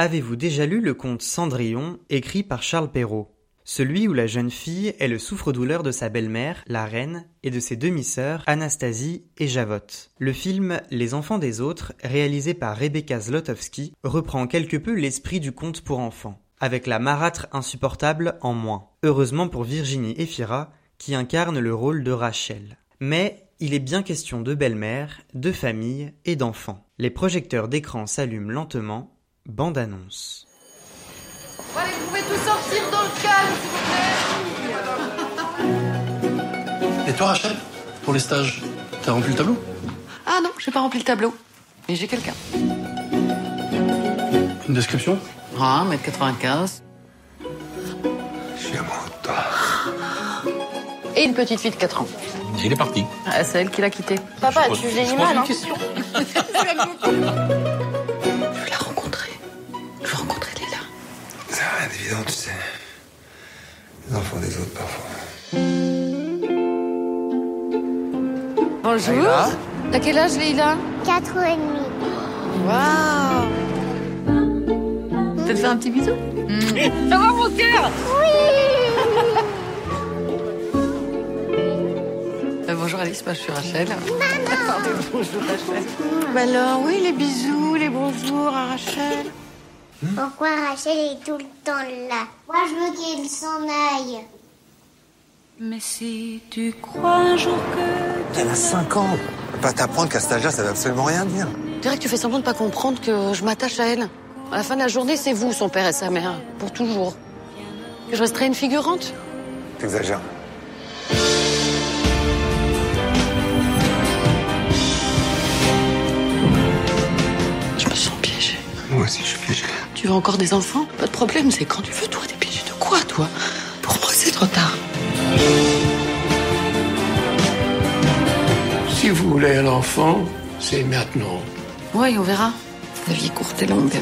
Avez-vous déjà lu le conte Cendrillon, écrit par Charles Perrault? Celui où la jeune fille est le souffre-douleur de sa belle-mère, la reine, et de ses demi-sœurs, Anastasie et Javotte. Le film Les enfants des autres, réalisé par Rebecca Zlotowski, reprend quelque peu l'esprit du conte pour enfants, avec la marâtre insupportable en moins. Heureusement pour Virginie Efira, qui incarne le rôle de Rachel. Mais il est bien question de belle-mère, de famille et d'enfants. Les projecteurs d'écran s'allument lentement Bande-annonce. Allez, vous pouvez tous sortir dans le calme, s'il vous plaît. Et toi, Rachel, pour les stages, t'as rempli le tableau? Ah non, j'ai pas rempli le tableau. Mais j'ai quelqu'un. Une description Ah, 1m95. Je suis amoureux de toi. Et une petite fille de 4 ans. Il est parti. Ah, c'est elle qui l'a quitté. Papa, Je tu pose- pose mal, une hein question. Je veux la rencontrer. Je veux rencontrer Léla. C'est rien d'évident, tu sais. Les enfants des autres, parfois. Bonjour. T'as quel âge, Leïla 4 ans et demi. Waouh faire un petit bisou Ça va, mon cœur Euh, bonjour Alice, moi je suis Rachel. Pardon, bonjour Rachel. Bah alors, oui, les bisous, les bonjours à Rachel. Pourquoi Rachel est tout le temps là? Moi, je veux qu'il s'en aille. Mais si tu crois un jour que Elle a 5 ans. Pas t'apprendre qu'à cet âge-là, ça veut absolument rien dire. Je dirais que tu fais semblant de pas comprendre que je m'attache à elle. À la fin de la journée, c'est vous, son père et sa mère, pour toujours. Que je resterai une figurante? T'exagères. Je me sens piégée. Moi aussi, je suis piégé. Tu veux encore des enfants? Pas de problème, c'est quand tu veux, toi. Des piégée de quoi, toi? Pour moi, c'est trop tard. Si vous voulez un enfant, c'est maintenant. Oui, on verra. La vie est courte et longue.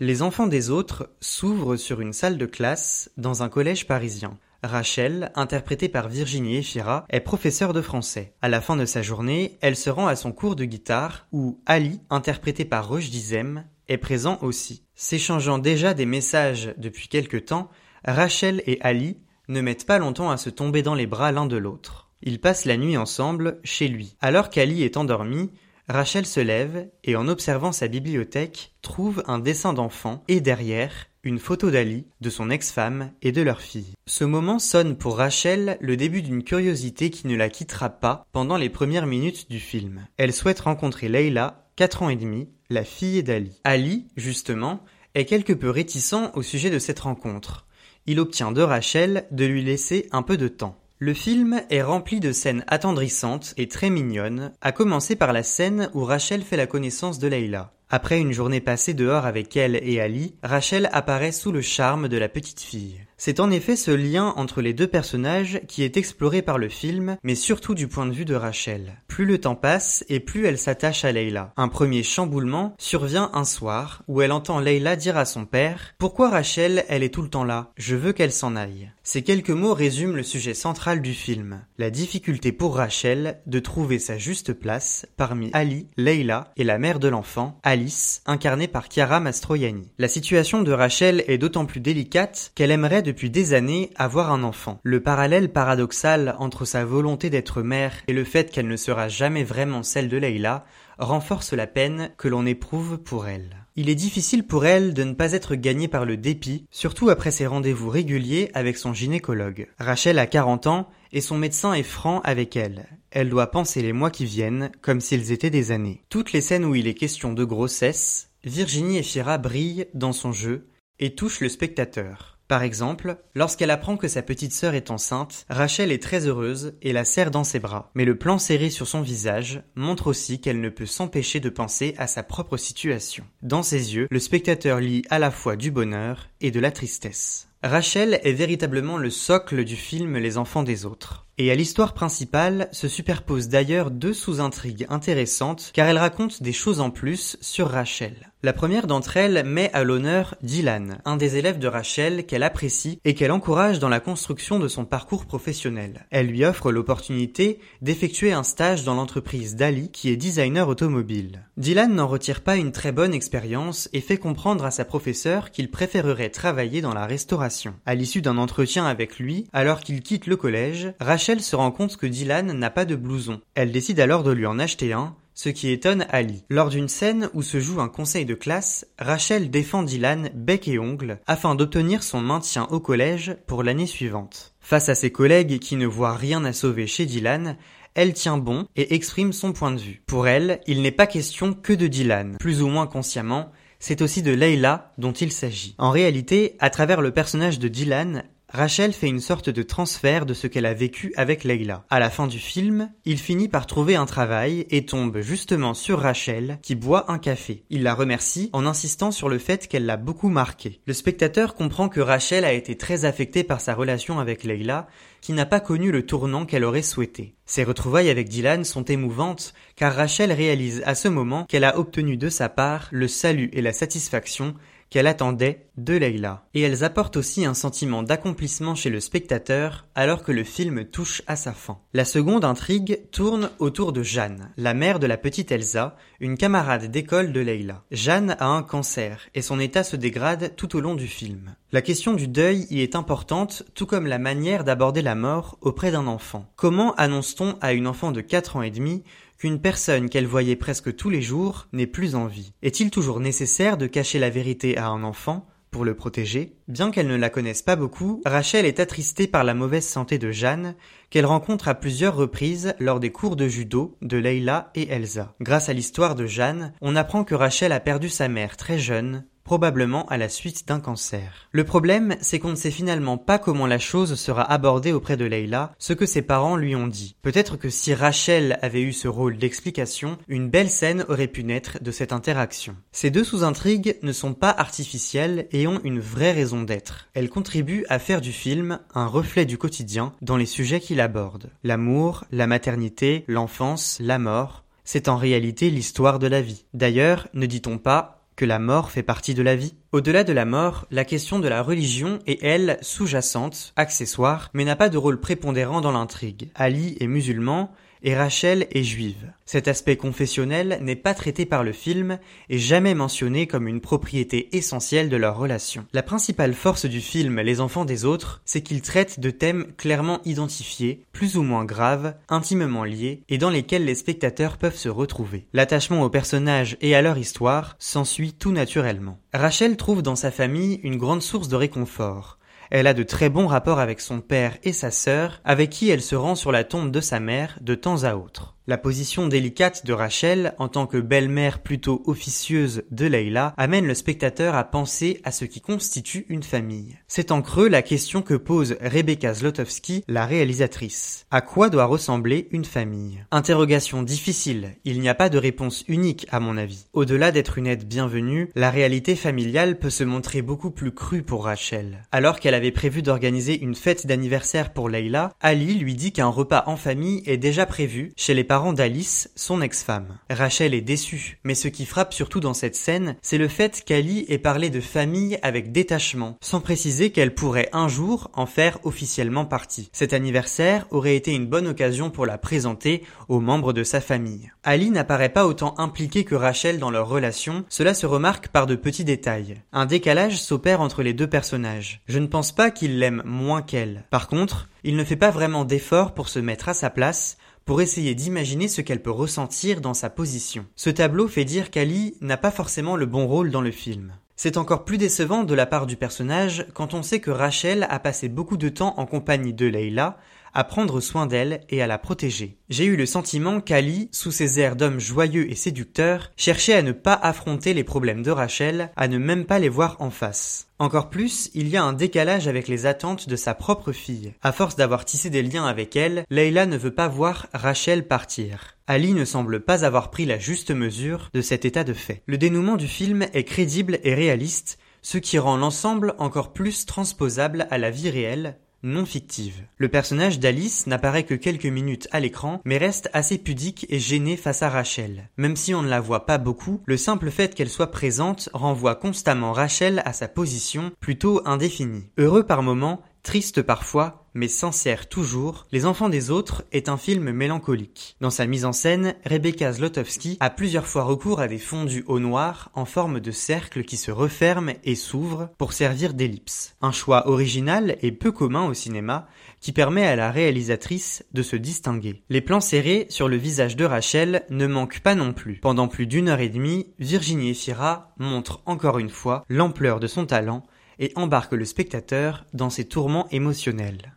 Les enfants des autres s'ouvrent sur une salle de classe dans un collège parisien. Rachel, interprétée par Virginie Efira, est professeure de français. À la fin de sa journée, elle se rend à son cours de guitare où Ali, interprété par Roche Dizem, est présent aussi. S'échangeant déjà des messages depuis quelque temps, Rachel et Ali ne mettent pas longtemps à se tomber dans les bras l'un de l'autre. Ils passent la nuit ensemble chez lui. Alors qu'Ali est endormi, Rachel se lève et en observant sa bibliothèque trouve un dessin d'enfant et derrière une photo d'Ali, de son ex-femme et de leur fille. Ce moment sonne pour Rachel le début d'une curiosité qui ne la quittera pas pendant les premières minutes du film. Elle souhaite rencontrer Leila, 4 ans et demi, la fille d'Ali. Ali, justement, est quelque peu réticent au sujet de cette rencontre. Il obtient de Rachel de lui laisser un peu de temps. Le film est rempli de scènes attendrissantes et très mignonnes, à commencer par la scène où Rachel fait la connaissance de Leila. Après une journée passée dehors avec elle et Ali, Rachel apparaît sous le charme de la petite fille. C'est en effet ce lien entre les deux personnages qui est exploré par le film, mais surtout du point de vue de Rachel. Plus le temps passe et plus elle s'attache à Leila. Un premier chamboulement survient un soir où elle entend Leila dire à son père Pourquoi Rachel, elle est tout le temps là? Je veux qu'elle s'en aille. Ces quelques mots résument le sujet central du film. La difficulté pour Rachel de trouver sa juste place parmi Ali, Leila et la mère de l'enfant, Alice, incarnée par Chiara Mastroianni. La situation de Rachel est d'autant plus délicate qu'elle aimerait des années avoir un enfant. Le parallèle paradoxal entre sa volonté d'être mère et le fait qu'elle ne sera jamais vraiment celle de Leila renforce la peine que l'on éprouve pour elle. Il est difficile pour elle de ne pas être gagnée par le dépit, surtout après ses rendez-vous réguliers avec son gynécologue. Rachel a 40 ans et son médecin est franc avec elle. Elle doit penser les mois qui viennent comme s'ils étaient des années. Toutes les scènes où il est question de grossesse, Virginie Efira brille dans son jeu et touche le spectateur. Par exemple, lorsqu'elle apprend que sa petite sœur est enceinte, Rachel est très heureuse et la serre dans ses bras. Mais le plan serré sur son visage montre aussi qu'elle ne peut s'empêcher de penser à sa propre situation. Dans ses yeux, le spectateur lit à la fois du bonheur et de la tristesse. Rachel est véritablement le socle du film Les enfants des autres. Et à l'histoire principale se superposent d'ailleurs deux sous-intrigues intéressantes car elles racontent des choses en plus sur Rachel. La première d'entre elles met à l'honneur Dylan, un des élèves de Rachel qu'elle apprécie et qu'elle encourage dans la construction de son parcours professionnel. Elle lui offre l'opportunité d'effectuer un stage dans l'entreprise d'Ali qui est designer automobile. Dylan n'en retire pas une très bonne expérience et fait comprendre à sa professeure qu'il préférerait travailler dans la restauration. À l'issue d'un entretien avec lui, alors qu'il quitte le collège, Rachel se rend compte que Dylan n'a pas de blouson. Elle décide alors de lui en acheter un ce qui étonne Ali. Lors d'une scène où se joue un conseil de classe, Rachel défend Dylan bec et ongle afin d'obtenir son maintien au collège pour l'année suivante. Face à ses collègues qui ne voient rien à sauver chez Dylan, elle tient bon et exprime son point de vue. Pour elle, il n'est pas question que de Dylan. Plus ou moins consciemment, c'est aussi de Leila dont il s'agit. En réalité, à travers le personnage de Dylan, Rachel fait une sorte de transfert de ce qu'elle a vécu avec Leila. À la fin du film, il finit par trouver un travail et tombe justement sur Rachel qui boit un café. Il la remercie en insistant sur le fait qu'elle l'a beaucoup marqué. Le spectateur comprend que Rachel a été très affectée par sa relation avec Leila qui n'a pas connu le tournant qu'elle aurait souhaité. Ses retrouvailles avec Dylan sont émouvantes car Rachel réalise à ce moment qu'elle a obtenu de sa part le salut et la satisfaction qu'elle attendait de Leila. Et elles apportent aussi un sentiment d'accomplissement chez le spectateur alors que le film touche à sa fin. La seconde intrigue tourne autour de Jeanne, la mère de la petite Elsa, une camarade d'école de Leila. Jeanne a un cancer et son état se dégrade tout au long du film. La question du deuil y est importante, tout comme la manière d'aborder la mort auprès d'un enfant. Comment annonce-t-on à une enfant de 4 ans et demi qu'une personne qu'elle voyait presque tous les jours n'est plus en vie. Est-il toujours nécessaire de cacher la vérité à un enfant pour le protéger? Bien qu'elle ne la connaisse pas beaucoup, Rachel est attristée par la mauvaise santé de Jeanne, qu'elle rencontre à plusieurs reprises lors des cours de judo de Leila et Elsa. Grâce à l'histoire de Jeanne, on apprend que Rachel a perdu sa mère très jeune, probablement à la suite d'un cancer. Le problème, c'est qu'on ne sait finalement pas comment la chose sera abordée auprès de Leila, ce que ses parents lui ont dit. Peut-être que si Rachel avait eu ce rôle d'explication, une belle scène aurait pu naître de cette interaction. Ces deux sous-intrigues ne sont pas artificielles et ont une vraie raison d'être. Elles contribuent à faire du film un reflet du quotidien dans les sujets qu'il aborde. L'amour, la maternité, l'enfance, la mort, c'est en réalité l'histoire de la vie. D'ailleurs, ne dit-on pas que la mort fait partie de la vie Au-delà de la mort, la question de la religion est, elle, sous-jacente, accessoire, mais n'a pas de rôle prépondérant dans l'intrigue. Ali est musulman, et Rachel est juive. Cet aspect confessionnel n'est pas traité par le film et jamais mentionné comme une propriété essentielle de leur relation. La principale force du film Les enfants des autres, c'est qu'il traite de thèmes clairement identifiés, plus ou moins graves, intimement liés et dans lesquels les spectateurs peuvent se retrouver. L'attachement aux personnages et à leur histoire s'ensuit tout naturellement. Rachel trouve dans sa famille une grande source de réconfort. Elle a de très bons rapports avec son père et sa sœur, avec qui elle se rend sur la tombe de sa mère de temps à autre. La position délicate de Rachel, en tant que belle-mère plutôt officieuse de Leila, amène le spectateur à penser à ce qui constitue une famille. C'est en creux la question que pose Rebecca Zlotowski, la réalisatrice. À quoi doit ressembler une famille? Interrogation difficile, il n'y a pas de réponse unique à mon avis. Au-delà d'être une aide bienvenue, la réalité familiale peut se montrer beaucoup plus crue pour Rachel. Alors qu'elle avait prévu d'organiser une fête d'anniversaire pour Leila, Ali lui dit qu'un repas en famille est déjà prévu chez les parents d'Alice, son ex-femme. Rachel est déçue, mais ce qui frappe surtout dans cette scène, c'est le fait qu'Ali ait parlé de famille avec détachement, sans préciser qu'elle pourrait un jour en faire officiellement partie. Cet anniversaire aurait été une bonne occasion pour la présenter aux membres de sa famille. Ali n'apparaît pas autant impliqué que Rachel dans leur relation, cela se remarque par de petits détails. Un décalage s'opère entre les deux personnages. Je ne pense pas qu'il l'aime moins qu'elle. Par contre, il ne fait pas vraiment d'effort pour se mettre à sa place, pour essayer d'imaginer ce qu'elle peut ressentir dans sa position. Ce tableau fait dire qu'Ali n'a pas forcément le bon rôle dans le film. C'est encore plus décevant de la part du personnage quand on sait que Rachel a passé beaucoup de temps en compagnie de Leila, à prendre soin d'elle et à la protéger. J'ai eu le sentiment qu'Ali, sous ses airs d'homme joyeux et séducteur, cherchait à ne pas affronter les problèmes de Rachel, à ne même pas les voir en face. Encore plus, il y a un décalage avec les attentes de sa propre fille. À force d'avoir tissé des liens avec elle, Leila ne veut pas voir Rachel partir. Ali ne semble pas avoir pris la juste mesure de cet état de fait. Le dénouement du film est crédible et réaliste, ce qui rend l'ensemble encore plus transposable à la vie réelle, non fictive. Le personnage d'Alice n'apparaît que quelques minutes à l'écran, mais reste assez pudique et gêné face à Rachel. Même si on ne la voit pas beaucoup, le simple fait qu'elle soit présente renvoie constamment Rachel à sa position plutôt indéfinie. Heureux par moments, Triste parfois, mais sincère toujours, Les Enfants des Autres est un film mélancolique. Dans sa mise en scène, Rebecca Zlotowski a plusieurs fois recours à des fondus au noir en forme de cercle qui se referment et s'ouvrent pour servir d'ellipse. Un choix original et peu commun au cinéma qui permet à la réalisatrice de se distinguer. Les plans serrés sur le visage de Rachel ne manquent pas non plus. Pendant plus d'une heure et demie, Virginie Efira montre encore une fois l'ampleur de son talent et embarque le spectateur dans ses tourments émotionnels.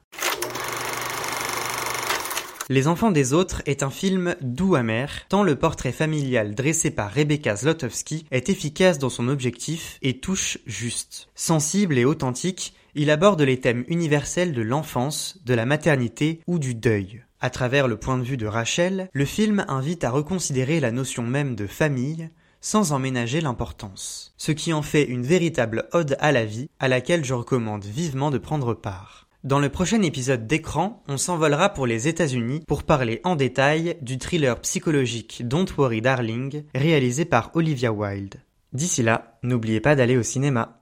Les enfants des autres est un film doux amer, tant le portrait familial dressé par Rebecca Zlotowski est efficace dans son objectif et touche juste. Sensible et authentique, il aborde les thèmes universels de l'enfance, de la maternité ou du deuil. À travers le point de vue de Rachel, le film invite à reconsidérer la notion même de famille, sans en ménager l'importance. Ce qui en fait une véritable ode à la vie, à laquelle je recommande vivement de prendre part. Dans le prochain épisode d'écran, on s'envolera pour les États-Unis pour parler en détail du thriller psychologique Don't Worry Darling, réalisé par Olivia Wilde. D'ici là, n'oubliez pas d'aller au cinéma.